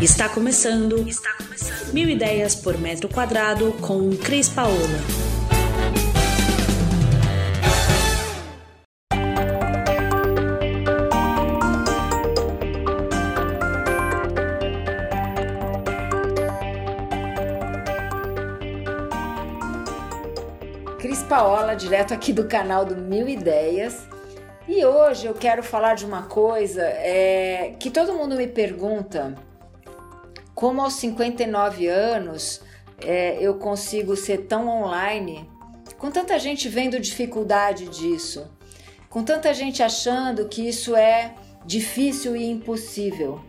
Está começando. Está começando. Mil ideias por metro quadrado com Cris Paola. Cris Paola, direto aqui do canal do Mil Ideias. E hoje eu quero falar de uma coisa é, que todo mundo me pergunta como aos 59 anos é, eu consigo ser tão online, com tanta gente vendo dificuldade disso, com tanta gente achando que isso é difícil e impossível.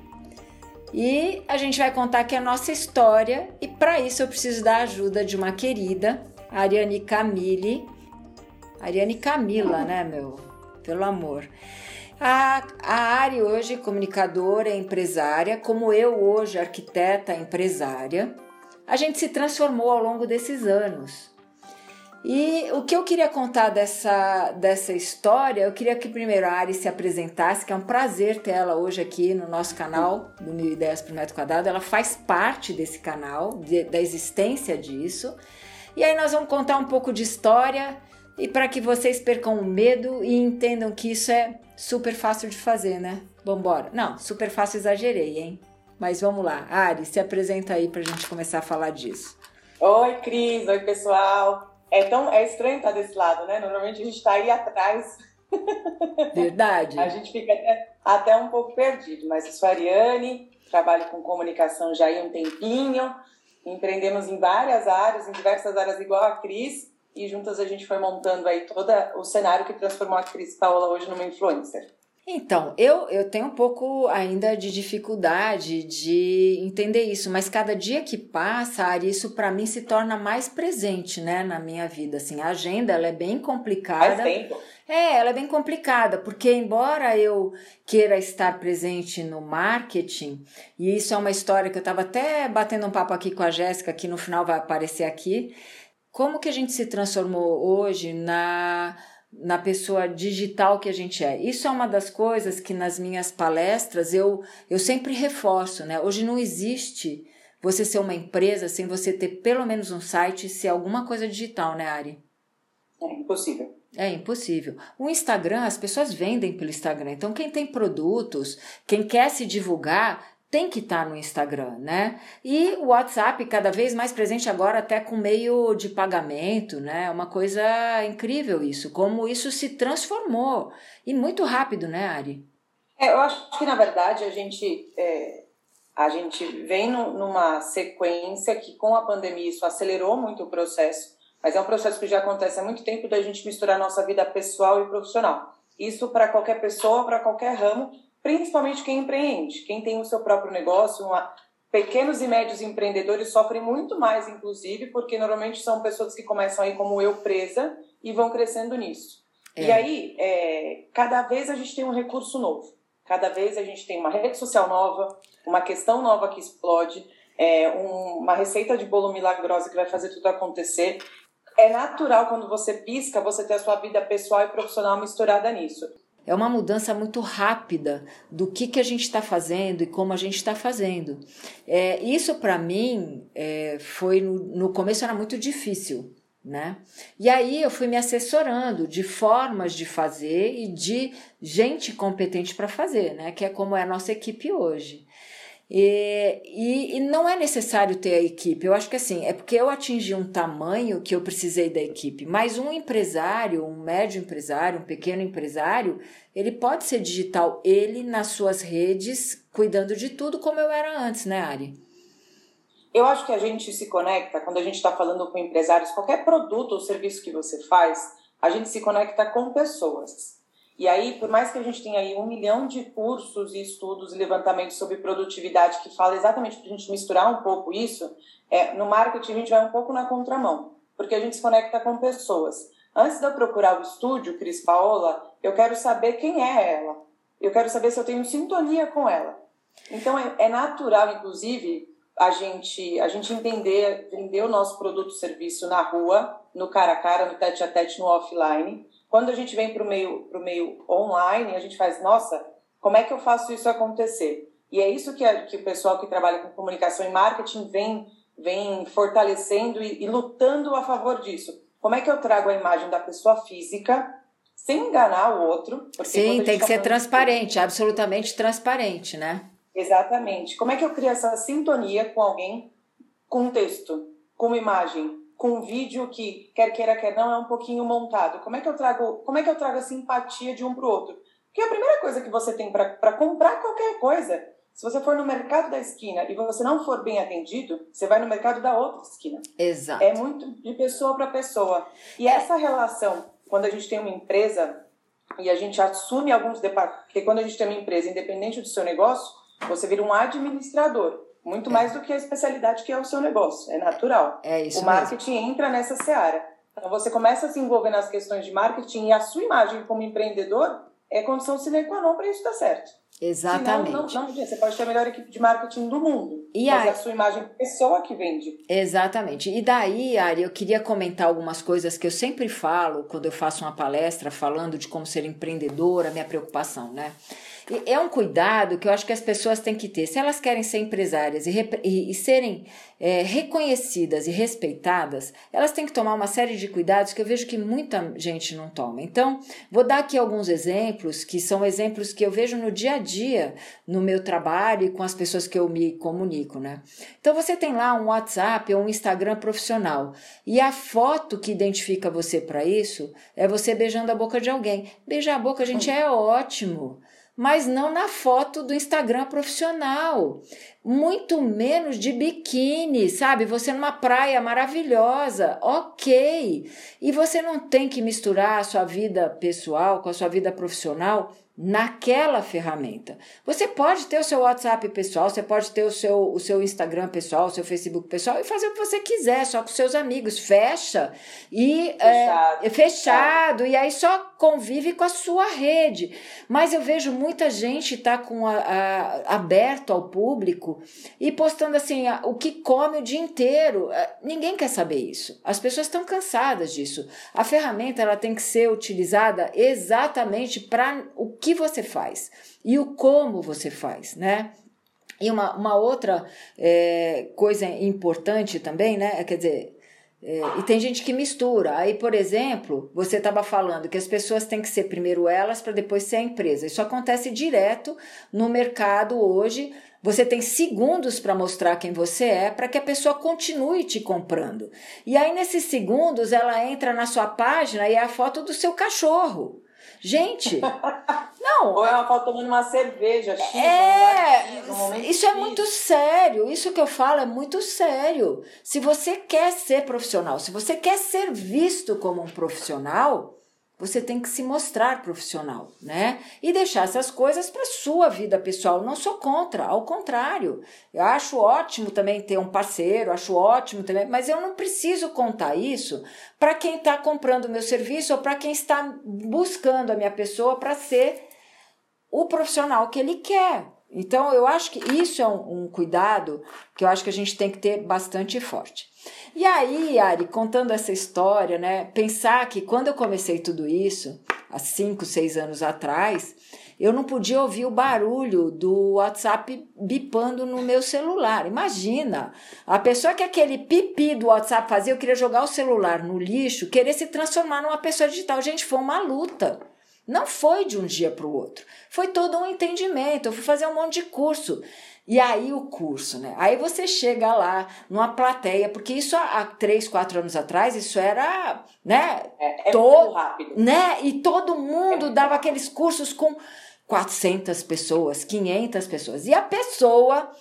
E a gente vai contar aqui a nossa história, e para isso eu preciso da ajuda de uma querida, Ariane Camille. Ariane Camila, né, meu? Pelo amor. A, a Ari hoje comunicadora, empresária, como eu hoje arquiteta, empresária, a gente se transformou ao longo desses anos. E o que eu queria contar dessa, dessa história, eu queria que primeiro a Ari se apresentasse, que é um prazer ter ela hoje aqui no nosso canal do Mil Ideias por Metro Quadrado. Ela faz parte desse canal, de, da existência disso. E aí nós vamos contar um pouco de história e para que vocês percam o medo e entendam que isso é super fácil de fazer, né? Vambora. Não, super fácil exagerei, hein? Mas vamos lá. Ari, se apresenta aí pra gente começar a falar disso. Oi, Cris. Oi, pessoal. É tão é estranho estar desse lado, né? Normalmente a gente está aí atrás. Verdade. a gente fica até, até, um pouco perdido. Mas eu sou a Ariane, trabalho com comunicação já há um tempinho. Empreendemos em várias áreas, em diversas áreas igual a Cris e juntas a gente foi montando aí todo o cenário que transformou a Cris Paola hoje numa influencer. Então, eu, eu tenho um pouco ainda de dificuldade de entender isso, mas cada dia que passa, Ari, isso para mim se torna mais presente, né, na minha vida. Assim, a agenda ela é bem complicada. Faz tempo. É, ela é bem complicada, porque embora eu queira estar presente no marketing, e isso é uma história que eu estava até batendo um papo aqui com a Jéssica, que no final vai aparecer aqui, como que a gente se transformou hoje na na pessoa digital que a gente é. Isso é uma das coisas que nas minhas palestras eu, eu sempre reforço, né? Hoje não existe você ser uma empresa sem você ter pelo menos um site e ser alguma coisa digital, né, Ari? É impossível. É impossível. O Instagram, as pessoas vendem pelo Instagram. Então, quem tem produtos, quem quer se divulgar, tem que estar tá no Instagram, né? E o WhatsApp cada vez mais presente agora até com meio de pagamento, né? Uma coisa incrível isso, como isso se transformou e muito rápido, né, Ari? É, eu acho que na verdade a gente é, a gente vem no, numa sequência que com a pandemia isso acelerou muito o processo, mas é um processo que já acontece há muito tempo da gente misturar nossa vida pessoal e profissional. Isso para qualquer pessoa, para qualquer ramo, principalmente quem empreende, quem tem o seu próprio negócio, uma, pequenos e médios empreendedores sofrem muito mais, inclusive, porque normalmente são pessoas que começam aí como eu presa e vão crescendo nisso. É. E aí, é, cada vez a gente tem um recurso novo, cada vez a gente tem uma rede social nova, uma questão nova que explode, é, um, uma receita de bolo milagrosa que vai fazer tudo acontecer. É natural quando você pisca, você ter a sua vida pessoal e profissional misturada nisso. É uma mudança muito rápida do que, que a gente está fazendo e como a gente está fazendo. É, isso, para mim, é, foi no, no começo era muito difícil. Né? E aí eu fui me assessorando de formas de fazer e de gente competente para fazer, né? Que é como é a nossa equipe hoje. E, e, e, não é necessário ter a equipe. Eu acho que assim, é porque eu atingi um tamanho que eu precisei da equipe. Mas um empresário, um médio empresário, um pequeno empresário, ele pode ser digital, ele nas suas redes, cuidando de tudo como eu era antes, né, Ari? Eu acho que a gente se conecta, quando a gente está falando com empresários, qualquer produto ou serviço que você faz, a gente se conecta com pessoas. E aí, por mais que a gente tenha aí um milhão de cursos e estudos e levantamentos sobre produtividade que fala exatamente para a gente misturar um pouco isso, é, no marketing a gente vai um pouco na contramão, porque a gente se conecta com pessoas. Antes de eu procurar o estúdio, Cris Paola, eu quero saber quem é ela. Eu quero saber se eu tenho sintonia com ela. Então é, é natural, inclusive, a gente, a gente entender, vender o nosso produto serviço na rua, no cara a cara, no tete a tete, no offline quando a gente vem para o meio, pro meio online, a gente faz, nossa, como é que eu faço isso acontecer? E é isso que, a, que o pessoal que trabalha com comunicação e marketing vem, vem fortalecendo e, e lutando a favor disso. Como é que eu trago a imagem da pessoa física sem enganar o outro? Sim, tem que tá ser transparente, de... absolutamente transparente, né? Exatamente. Como é que eu crio essa sintonia com alguém com texto, com imagem, com vídeo que quer queira quer não é um pouquinho montado? Como é que eu trago, como é que eu trago a simpatia de um para o outro? Porque a primeira coisa que você tem para comprar qualquer coisa, se você for no mercado da esquina e você não for bem atendido, você vai no mercado da outra esquina. Exato. É muito de pessoa para pessoa. E essa relação, quando a gente tem uma empresa e a gente assume alguns departamentos, porque quando a gente tem uma empresa, independente do seu negócio, você vira um administrador. Muito é. mais do que a especialidade que é o seu negócio. É natural. É isso O marketing mesmo. entra nessa seara. Então você começa a se envolver nas questões de marketing e a sua imagem como empreendedor é condição sine qua non para isso dar certo. Exatamente. Senão, não, não, você pode ter a melhor equipe de marketing do mundo. E mas a sua imagem pessoa que vende. Exatamente. E daí, Ari, eu queria comentar algumas coisas que eu sempre falo quando eu faço uma palestra falando de como ser empreendedora, minha preocupação, né? É um cuidado que eu acho que as pessoas têm que ter. Se elas querem ser empresárias e, e, e serem é, reconhecidas e respeitadas, elas têm que tomar uma série de cuidados que eu vejo que muita gente não toma. Então, vou dar aqui alguns exemplos que são exemplos que eu vejo no dia a dia, no meu trabalho e com as pessoas que eu me comunico, né? Então, você tem lá um WhatsApp ou um Instagram profissional e a foto que identifica você para isso é você beijando a boca de alguém. Beijar a boca, gente, é ótimo mas não na foto do Instagram profissional. Muito menos de biquíni, sabe? Você numa praia maravilhosa, ok. E você não tem que misturar a sua vida pessoal com a sua vida profissional naquela ferramenta. Você pode ter o seu WhatsApp pessoal, você pode ter o seu, o seu Instagram pessoal, o seu Facebook pessoal e fazer o que você quiser, só com seus amigos. Fecha e fechado, é, fechado e aí só convive com a sua rede. Mas eu vejo muita gente tá com a, a, aberto ao público e postando assim a, o que come o dia inteiro. É, ninguém quer saber isso. As pessoas estão cansadas disso. A ferramenta ela tem que ser utilizada exatamente para o que que você faz e o como você faz, né? E uma, uma outra é, coisa importante também, né? Quer dizer, é, e tem gente que mistura. Aí, por exemplo, você estava falando que as pessoas têm que ser primeiro elas para depois ser a empresa. Isso acontece direto no mercado hoje. Você tem segundos para mostrar quem você é para que a pessoa continue te comprando. E aí, nesses segundos, ela entra na sua página e é a foto do seu cachorro. Gente, não. Ou é uma foto tomando uma cerveja. X, é, um isso é muito sério. Isso que eu falo é muito sério. Se você quer ser profissional, se você quer ser visto como um profissional, você tem que se mostrar profissional, né? E deixar essas coisas para sua vida pessoal. Não sou contra, ao contrário. Eu acho ótimo também ter um parceiro, acho ótimo também, mas eu não preciso contar isso para quem está comprando o meu serviço ou para quem está buscando a minha pessoa para ser o profissional que ele quer. Então, eu acho que isso é um, um cuidado que eu acho que a gente tem que ter bastante forte. E aí, Ari, contando essa história, né? Pensar que quando eu comecei tudo isso, há cinco, seis anos atrás, eu não podia ouvir o barulho do WhatsApp bipando no meu celular. Imagina, a pessoa que aquele pipi do WhatsApp fazia, eu queria jogar o celular no lixo, querer se transformar numa pessoa digital. Gente, foi uma luta. Não foi de um dia para o outro. Foi todo um entendimento. Eu fui fazer um monte de curso. E aí o curso, né? Aí você chega lá numa plateia, porque isso há três, quatro anos atrás, isso era, né? É, é todo, rápido. Né? E todo mundo é. dava aqueles cursos com 400 pessoas, 500 pessoas. E a pessoa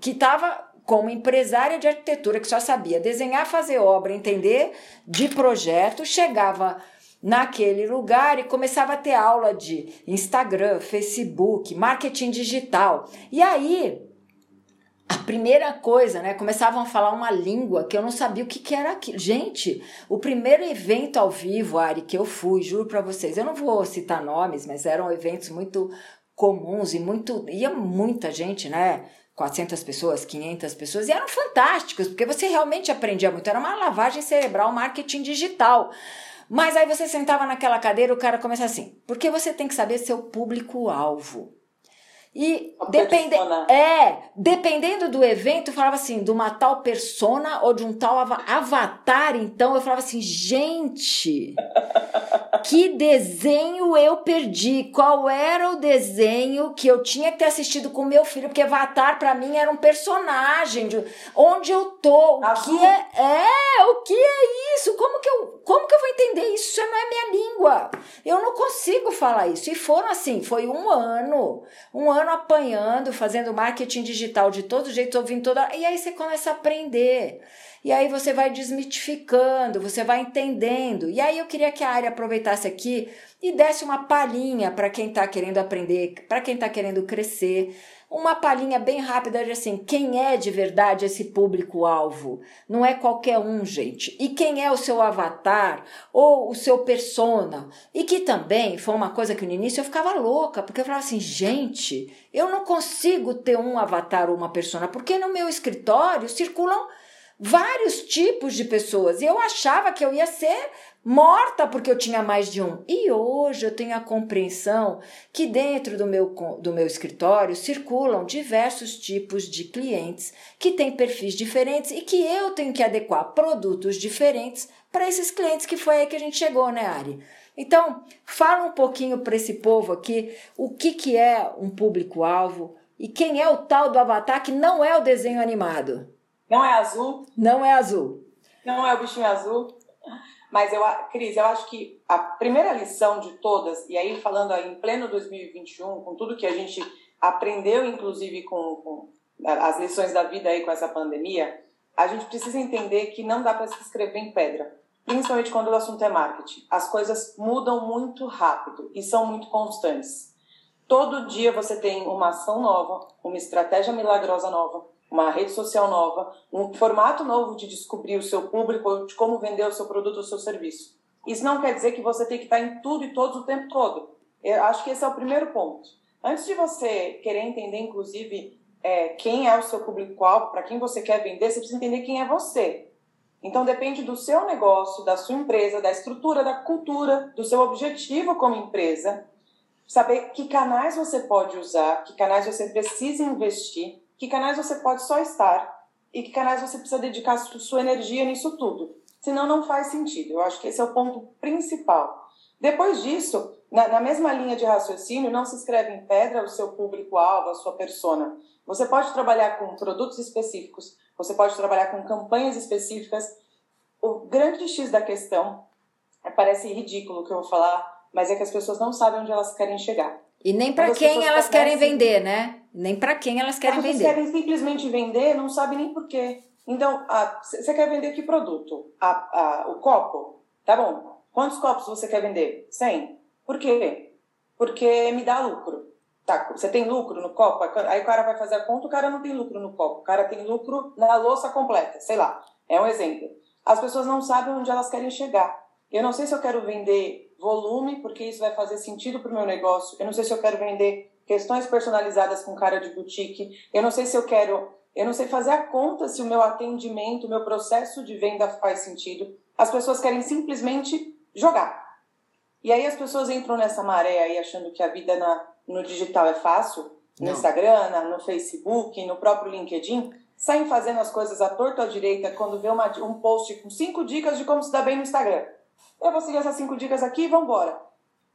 que estava como empresária de arquitetura, que só sabia desenhar, fazer obra, entender de projeto, chegava naquele lugar e começava a ter aula de Instagram, Facebook, marketing digital. E aí, a primeira coisa, né? Começavam a falar uma língua que eu não sabia o que, que era aquilo. Gente, o primeiro evento ao vivo, Ari, que eu fui, juro para vocês, eu não vou citar nomes, mas eram eventos muito comuns e muito. ia muita gente, né? 400 pessoas, 500 pessoas, e eram fantásticos, porque você realmente aprendia muito. Era uma lavagem cerebral, marketing digital. Mas aí você sentava naquela cadeira, o cara começa assim, porque você tem que saber seu público-alvo. E depende, é, dependendo do evento, eu falava assim, de uma tal persona ou de um tal avatar, então eu falava assim, gente, que desenho eu perdi? Qual era o desenho que eu tinha que ter assistido com meu filho? Porque avatar para mim era um personagem, de onde eu tô, o Azul. que é, é, o que é isso? Como que eu, como que eu vou entender isso? Isso não é minha língua. Eu não consigo falar isso. E foram assim, foi um ano, um ano apanhando, fazendo marketing digital de todo jeito, ouvindo toda. E aí você começa a aprender. E aí você vai desmitificando, você vai entendendo. E aí eu queria que a área aproveitasse aqui e desse uma palhinha para quem está querendo aprender, para quem está querendo crescer uma palhinha bem rápida de assim, quem é de verdade esse público-alvo? Não é qualquer um, gente. E quem é o seu avatar ou o seu persona? E que também foi uma coisa que no início eu ficava louca, porque eu falava assim, gente, eu não consigo ter um avatar ou uma persona, porque no meu escritório circulam vários tipos de pessoas. E eu achava que eu ia ser morta porque eu tinha mais de um. E hoje eu tenho a compreensão que dentro do meu, do meu escritório circulam diversos tipos de clientes que têm perfis diferentes e que eu tenho que adequar produtos diferentes para esses clientes que foi aí que a gente chegou, né, Ari? Então, fala um pouquinho para esse povo aqui o que, que é um público-alvo e quem é o tal do avatar que não é o desenho animado. Não é azul? Não é azul. Não é o bichinho azul? Mas eu, Cris, eu acho que a primeira lição de todas, e aí falando aí em pleno 2021, com tudo que a gente aprendeu, inclusive com, com as lições da vida aí com essa pandemia, a gente precisa entender que não dá para se escrever em pedra, principalmente quando o assunto é marketing. As coisas mudam muito rápido e são muito constantes. Todo dia você tem uma ação nova, uma estratégia milagrosa nova, uma rede social nova, um formato novo de descobrir o seu público, de como vender o seu produto ou seu serviço. Isso não quer dizer que você tem que estar em tudo e todos o tempo todo. Eu acho que esse é o primeiro ponto. Antes de você querer entender, inclusive, é, quem é o seu público-alvo, para quem você quer vender, você precisa entender quem é você. Então depende do seu negócio, da sua empresa, da estrutura, da cultura, do seu objetivo como empresa, saber que canais você pode usar, que canais você precisa investir que canais você pode só estar e que canais você precisa dedicar sua energia nisso tudo. Senão não faz sentido. Eu acho que esse é o ponto principal. Depois disso, na, na mesma linha de raciocínio, não se escreve em pedra o seu público-alvo, a sua persona. Você pode trabalhar com produtos específicos, você pode trabalhar com campanhas específicas. O grande X da questão, é, parece ridículo o que eu vou falar, mas é que as pessoas não sabem onde elas querem chegar. E nem para quem elas querem vender, né? Nem para quem elas querem As vender. querem simplesmente vender, não sabem nem por quê. Então, você quer vender que produto? A, a, o copo? Tá bom. Quantos copos você quer vender? 100. Por quê? Porque me dá lucro. Tá, você tem lucro no copo? Aí o cara vai fazer a conta, o cara não tem lucro no copo. O cara tem lucro na louça completa, sei lá. É um exemplo. As pessoas não sabem onde elas querem chegar. Eu não sei se eu quero vender volume, porque isso vai fazer sentido para o meu negócio. Eu não sei se eu quero vender questões personalizadas com cara de boutique. Eu não sei se eu quero, eu não sei fazer a conta se o meu atendimento, o meu processo de venda faz sentido. As pessoas querem simplesmente jogar. E aí as pessoas entram nessa maré aí achando que a vida na, no digital é fácil, no não. Instagram, no Facebook, no próprio LinkedIn, saem fazendo as coisas à torta ou à direita quando vê uma, um post com cinco dicas de como se dar bem no Instagram eu vou seguir essas cinco dicas aqui e vamos embora.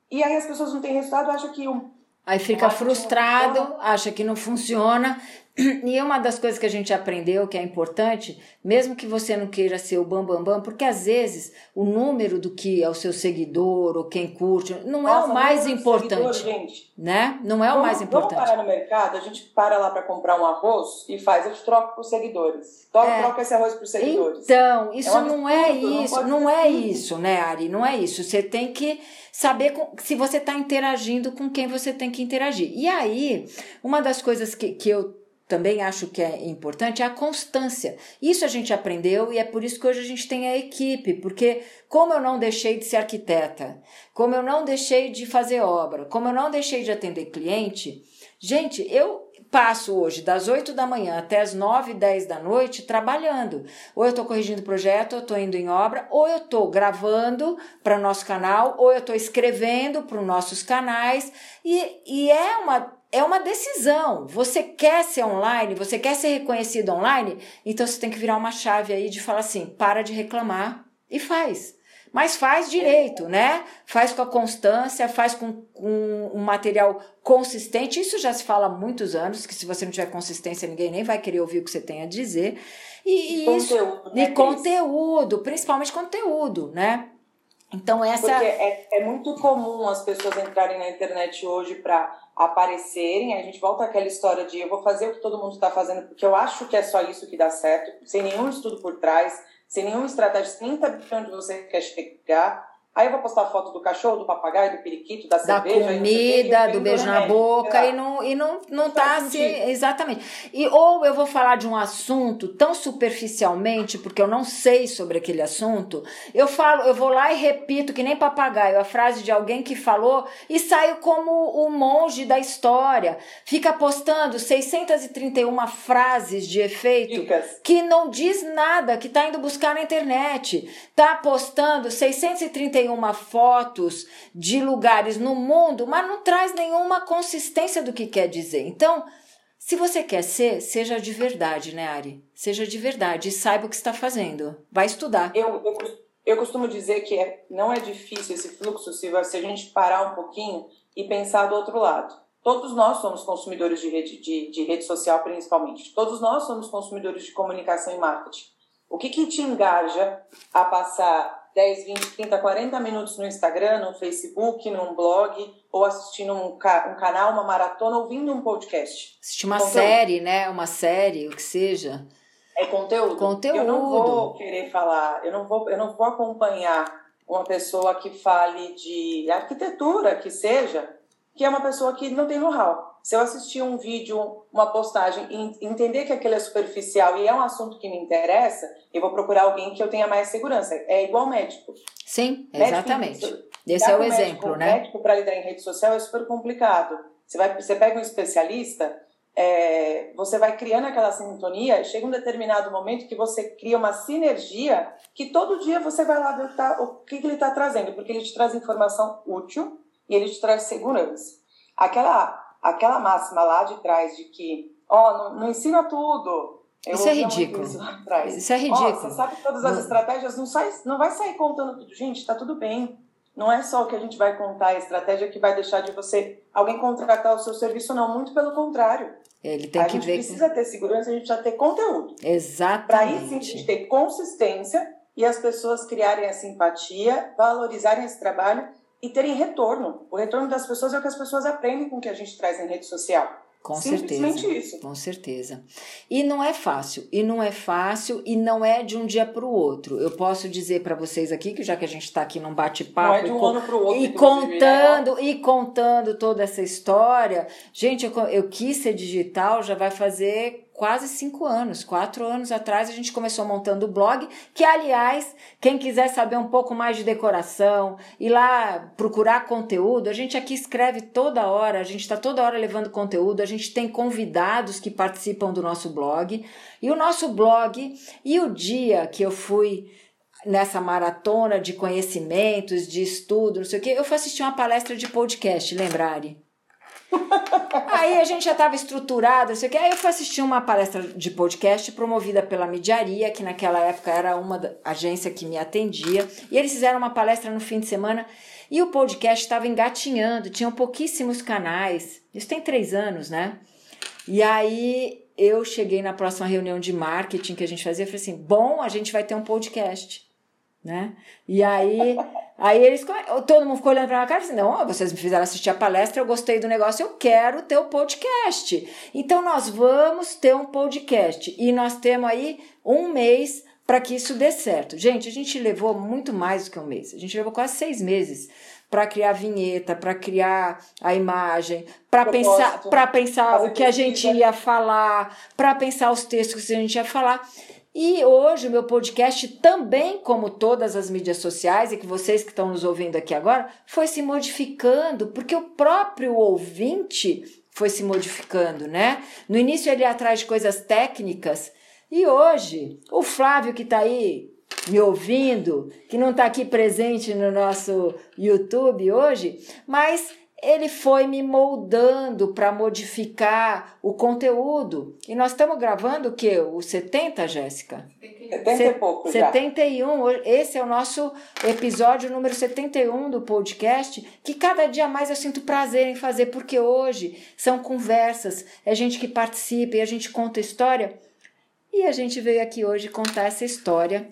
E aí as pessoas não têm resultado, acham que um. Aí fica frustrado, acha que não funciona, e uma das coisas que a gente aprendeu que é importante, mesmo que você não queira ser o bambambam, bam, bam, porque às vezes o número do que é o seu seguidor ou quem curte não Nossa, é o mais importante, seguidor, gente. né? Não é vamos, o mais importante. Vamos parar no mercado, a gente para lá para comprar um arroz e faz, a gente troca por seguidores. Troca, é. troca esse arroz por seguidores. Então, isso é não é isso, não, não é isso, né, Ari? Não é isso. Você tem que saber com, se você está interagindo com quem você tem que interagir. E aí, uma das coisas que, que eu também acho que é importante é a constância. Isso a gente aprendeu e é por isso que hoje a gente tem a equipe, porque como eu não deixei de ser arquiteta, como eu não deixei de fazer obra, como eu não deixei de atender cliente, gente, eu passo hoje das 8 da manhã até as 9, 10 da noite trabalhando. Ou eu estou corrigindo projeto, ou estou indo em obra, ou eu estou gravando para nosso canal, ou eu estou escrevendo para os nossos canais. E, e é uma é uma decisão. Você quer ser online, você quer ser reconhecido online, então você tem que virar uma chave aí de falar assim: para de reclamar e faz. Mas faz direito, né? Faz com a constância, faz com, com um material consistente. Isso já se fala há muitos anos, que se você não tiver consistência, ninguém nem vai querer ouvir o que você tem a dizer. E, e isso. Conteúdo, né, e conteúdo, principalmente conteúdo, né? Então essa. Porque é, é muito comum as pessoas entrarem na internet hoje para aparecerem. A gente volta àquela história de eu vou fazer o que todo mundo está fazendo porque eu acho que é só isso que dá certo, sem nenhum estudo por trás sem nenhuma estratégia, sem saber onde você quer chegar. Aí eu vou postar foto do cachorro, do papagaio, do periquito, da, da cerveja. Da comida, do beijo na boca, e não, e não, não tá assim. Exatamente. E, ou eu vou falar de um assunto tão superficialmente, porque eu não sei sobre aquele assunto, eu falo, eu vou lá e repito, que nem papagaio, a frase de alguém que falou e saio como o monge da história. Fica postando 631 frases de efeito Dicas. que não diz nada, que tá indo buscar na internet. Tá postando 631 uma fotos de lugares no mundo, mas não traz nenhuma consistência do que quer dizer. Então, se você quer ser, seja de verdade, né, Ari? Seja de verdade e saiba o que está fazendo. Vai estudar. Eu, eu, eu costumo dizer que é, não é difícil esse fluxo se, se a gente parar um pouquinho e pensar do outro lado. Todos nós somos consumidores de rede, de, de rede social, principalmente. Todos nós somos consumidores de comunicação e marketing. O que, que te engaja a passar 10, 20, 30, 40 minutos no Instagram, no Facebook, num blog, ou assistindo um, ca um canal, uma maratona, ouvindo um podcast. Assistir uma conteúdo. série, né? Uma série, o que seja. É conteúdo. Conteúdo. Eu não vou querer falar, eu não vou, eu não vou acompanhar uma pessoa que fale de arquitetura, que seja, que é uma pessoa que não tem know-how. Se eu assistir um vídeo, uma postagem e entender que aquilo é superficial e é um assunto que me interessa, eu vou procurar alguém que eu tenha mais segurança. É igual médico. Sim, exatamente. Médico, Esse é o exemplo, médico, né? médico para lidar em rede social é super complicado. Você, vai, você pega um especialista, é, você vai criando aquela sintonia, chega um determinado momento que você cria uma sinergia que todo dia você vai lá ver o que, tá, o que ele está trazendo, porque ele te traz informação útil e ele te traz segurança. Aquela aquela máxima lá de trás de que, ó, oh, não, não ensina tudo. Eu isso é ridículo. Isso, isso, é ridículo. Oh, você sabe todas as estratégias, não, sai, não vai sair contando tudo. Gente, tá tudo bem. Não é só o que a gente vai contar, a estratégia que vai deixar de você alguém contratar o seu serviço, não. Muito pelo contrário. Ele tem a que gente ver precisa ter segurança, a gente precisa ter conteúdo. Exatamente. Para aí sim a gente ter consistência e as pessoas criarem a simpatia, valorizarem esse trabalho e terem retorno. O retorno das pessoas é o que as pessoas aprendem com o que a gente traz em rede social. Com certeza. Isso. Com certeza. E não é fácil. E não é fácil e não é de um dia para o outro. Eu posso dizer para vocês aqui que já que a gente está aqui num bate-papo é de um e, outro, e contando né? e contando toda essa história, gente, eu, eu quis ser digital já vai fazer quase cinco anos, quatro anos atrás a gente começou montando o blog, que aliás, quem quiser saber um pouco mais de decoração, ir lá procurar conteúdo, a gente aqui escreve toda hora, a gente está toda hora levando conteúdo, a gente tem convidados que participam do nosso blog, e o nosso blog, e o dia que eu fui nessa maratona de conhecimentos, de estudo, não sei o que, eu fui assistir uma palestra de podcast, lembrare? Aí a gente já estava estruturado, não sei o que. Aí eu fui assistir uma palestra de podcast promovida pela Midiaria, que naquela época era uma agência que me atendia. E eles fizeram uma palestra no fim de semana e o podcast estava engatinhando, tinham pouquíssimos canais. Isso tem três anos, né? E aí eu cheguei na próxima reunião de marketing que a gente fazia e falei assim: bom, a gente vai ter um podcast, né? E aí Aí eles, todo mundo ficou olhando pra minha cara e assim, não, vocês me fizeram assistir a palestra, eu gostei do negócio, eu quero ter o podcast. Então nós vamos ter um podcast e nós temos aí um mês para que isso dê certo. Gente, a gente levou muito mais do que um mês, a gente levou quase seis meses para criar a vinheta, para criar a imagem, para pensar, para pensar o que a gente ia falar, para pensar os textos que a gente ia falar. E hoje o meu podcast também, como todas as mídias sociais e que vocês que estão nos ouvindo aqui agora, foi se modificando, porque o próprio ouvinte foi se modificando, né? No início ele ia atrás de coisas técnicas e hoje o Flávio que está aí me ouvindo, que não está aqui presente no nosso YouTube hoje, mas ele foi me moldando para modificar o conteúdo. E nós estamos gravando o quê? O 70, Jéssica? 70 e pouco 71. Já. Esse é o nosso episódio número 71 do podcast, que cada dia mais eu sinto prazer em fazer, porque hoje são conversas, é gente que participa e a gente conta história. E a gente veio aqui hoje contar essa história.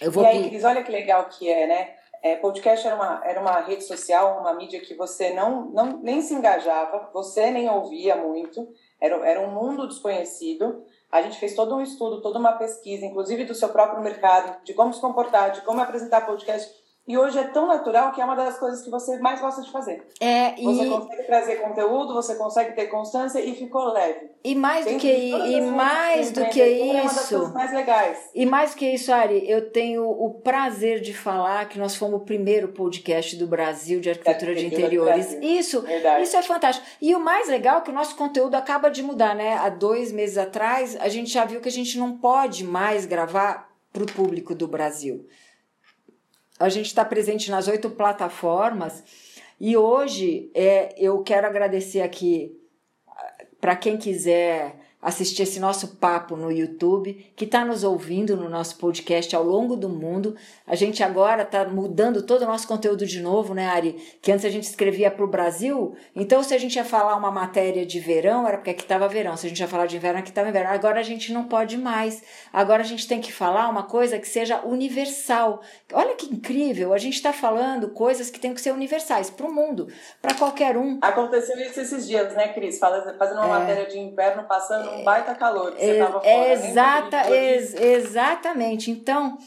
Eu vou e aí, Cris, olha que legal que é, né? É, podcast era uma, era uma rede social, uma mídia que você não, não nem se engajava, você nem ouvia muito, era, era um mundo desconhecido. A gente fez todo um estudo, toda uma pesquisa, inclusive do seu próprio mercado, de como se comportar, de como apresentar podcast. E hoje é tão natural que é uma das coisas que você mais gosta de fazer. É, e... Você consegue trazer conteúdo, você consegue ter constância e ficou leve. E mais do que e mais do que isso. É uma das mais legais. E mais do que isso, Ari, eu tenho o prazer de falar que nós fomos o primeiro podcast do Brasil de arquitetura de interiores. Isso, Verdade. isso é fantástico. E o mais legal é que o nosso conteúdo acaba de mudar, né? Há dois meses atrás, a gente já viu que a gente não pode mais gravar para o público do Brasil. A gente está presente nas oito plataformas. E hoje é, eu quero agradecer aqui para quem quiser assistir esse nosso papo no YouTube, que está nos ouvindo no nosso podcast ao longo do mundo. A gente agora está mudando todo o nosso conteúdo de novo, né, Ari? Que antes a gente escrevia para o Brasil, então se a gente ia falar uma matéria de verão, era porque aqui estava verão. Se a gente ia falar de inverno, aqui estava inverno. Agora a gente não pode mais. Agora a gente tem que falar uma coisa que seja universal. Olha que incrível, a gente está falando coisas que tem que ser universais para o mundo, para qualquer um. Aconteceu isso esses dias, né, Cris? Fazendo uma é... matéria de inverno, passando um baita calor, que você estava é, fora. Exata, ex, exatamente. Então,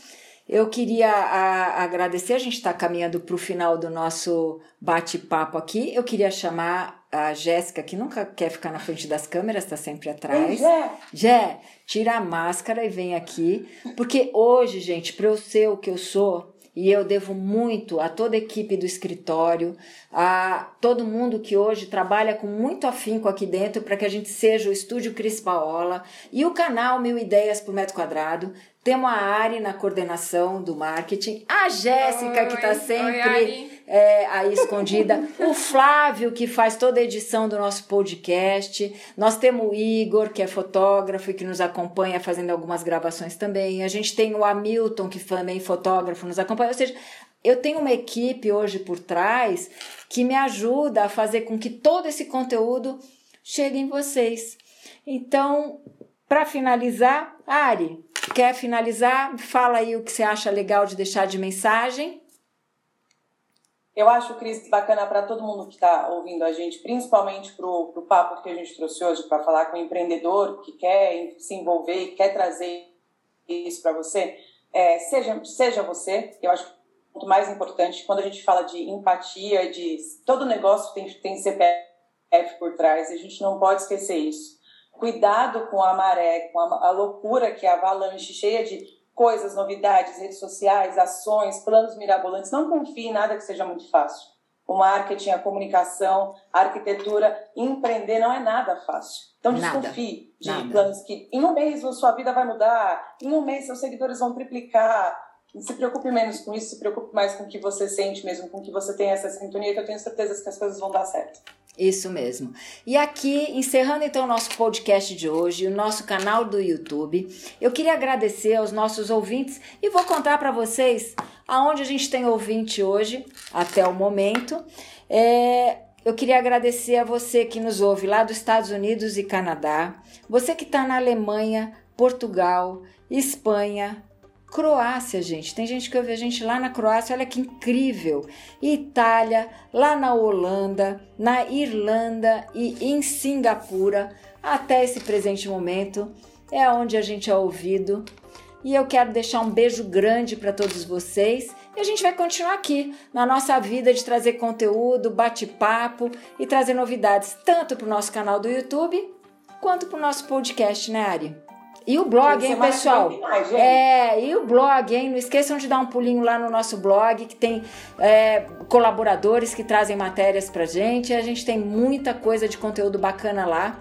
eu queria a, agradecer, a gente está caminhando para o final do nosso bate-papo aqui. Eu queria chamar a Jéssica, que nunca quer ficar na frente das câmeras, está sempre atrás. Jé. Jé, tira a máscara e vem aqui. Porque hoje, gente, para eu ser o que eu sou, e eu devo muito a toda a equipe do escritório, a todo mundo que hoje trabalha com muito afinco aqui dentro para que a gente seja o Estúdio Cris Paola e o canal Mil Ideias por Metro Quadrado. Temos a Ari na coordenação do marketing, a Jéssica, que está sempre oi, é, aí escondida, o Flávio, que faz toda a edição do nosso podcast. Nós temos o Igor, que é fotógrafo e que nos acompanha fazendo algumas gravações também. A gente tem o Hamilton, que também é fotógrafo, nos acompanha. Ou seja, eu tenho uma equipe hoje por trás que me ajuda a fazer com que todo esse conteúdo chegue em vocês. Então, para finalizar, Ari, quer finalizar? Fala aí o que você acha legal de deixar de mensagem. Eu acho, Cris, bacana para todo mundo que está ouvindo a gente, principalmente para o papo que a gente trouxe hoje, para falar com o empreendedor que quer se envolver e quer trazer isso para você. É, seja, seja você, eu acho que o mais importante, quando a gente fala de empatia, de todo negócio tem, tem CPF por trás, a gente não pode esquecer isso cuidado com a maré, com a, a loucura que é a avalanche cheia de coisas, novidades, redes sociais, ações, planos mirabolantes. Não confie em nada que seja muito fácil. O marketing, a comunicação, a arquitetura, empreender não é nada fácil. Então desconfie nada, de nada. planos que em um mês sua vida vai mudar, em um mês seus seguidores vão triplicar. Se preocupe menos com isso, se preocupe mais com o que você sente mesmo, com o que você tem essa sintonia, que eu tenho certeza que as coisas vão dar certo. Isso mesmo. E aqui, encerrando então o nosso podcast de hoje, o nosso canal do YouTube, eu queria agradecer aos nossos ouvintes e vou contar para vocês aonde a gente tem ouvinte hoje, até o momento. É, eu queria agradecer a você que nos ouve lá dos Estados Unidos e Canadá, você que está na Alemanha, Portugal, Espanha, Croácia, gente. Tem gente que ouve a gente lá na Croácia, olha que incrível. Itália, lá na Holanda, na Irlanda e em Singapura, até esse presente momento, é onde a gente é ouvido. E eu quero deixar um beijo grande para todos vocês. E a gente vai continuar aqui na nossa vida de trazer conteúdo, bate-papo e trazer novidades, tanto para o nosso canal do YouTube quanto para o nosso podcast, né, Ari? E o blog, hein, pessoal? Mais, é, e o blog, hein? Não esqueçam de dar um pulinho lá no nosso blog, que tem é, colaboradores que trazem matérias pra gente. A gente tem muita coisa de conteúdo bacana lá.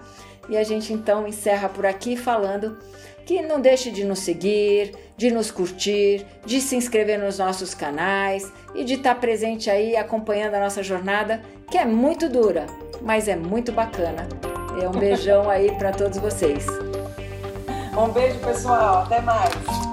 E a gente então encerra por aqui falando que não deixe de nos seguir, de nos curtir, de se inscrever nos nossos canais e de estar presente aí acompanhando a nossa jornada, que é muito dura, mas é muito bacana. É um beijão aí para todos vocês. Um beijo, pessoal. Até mais.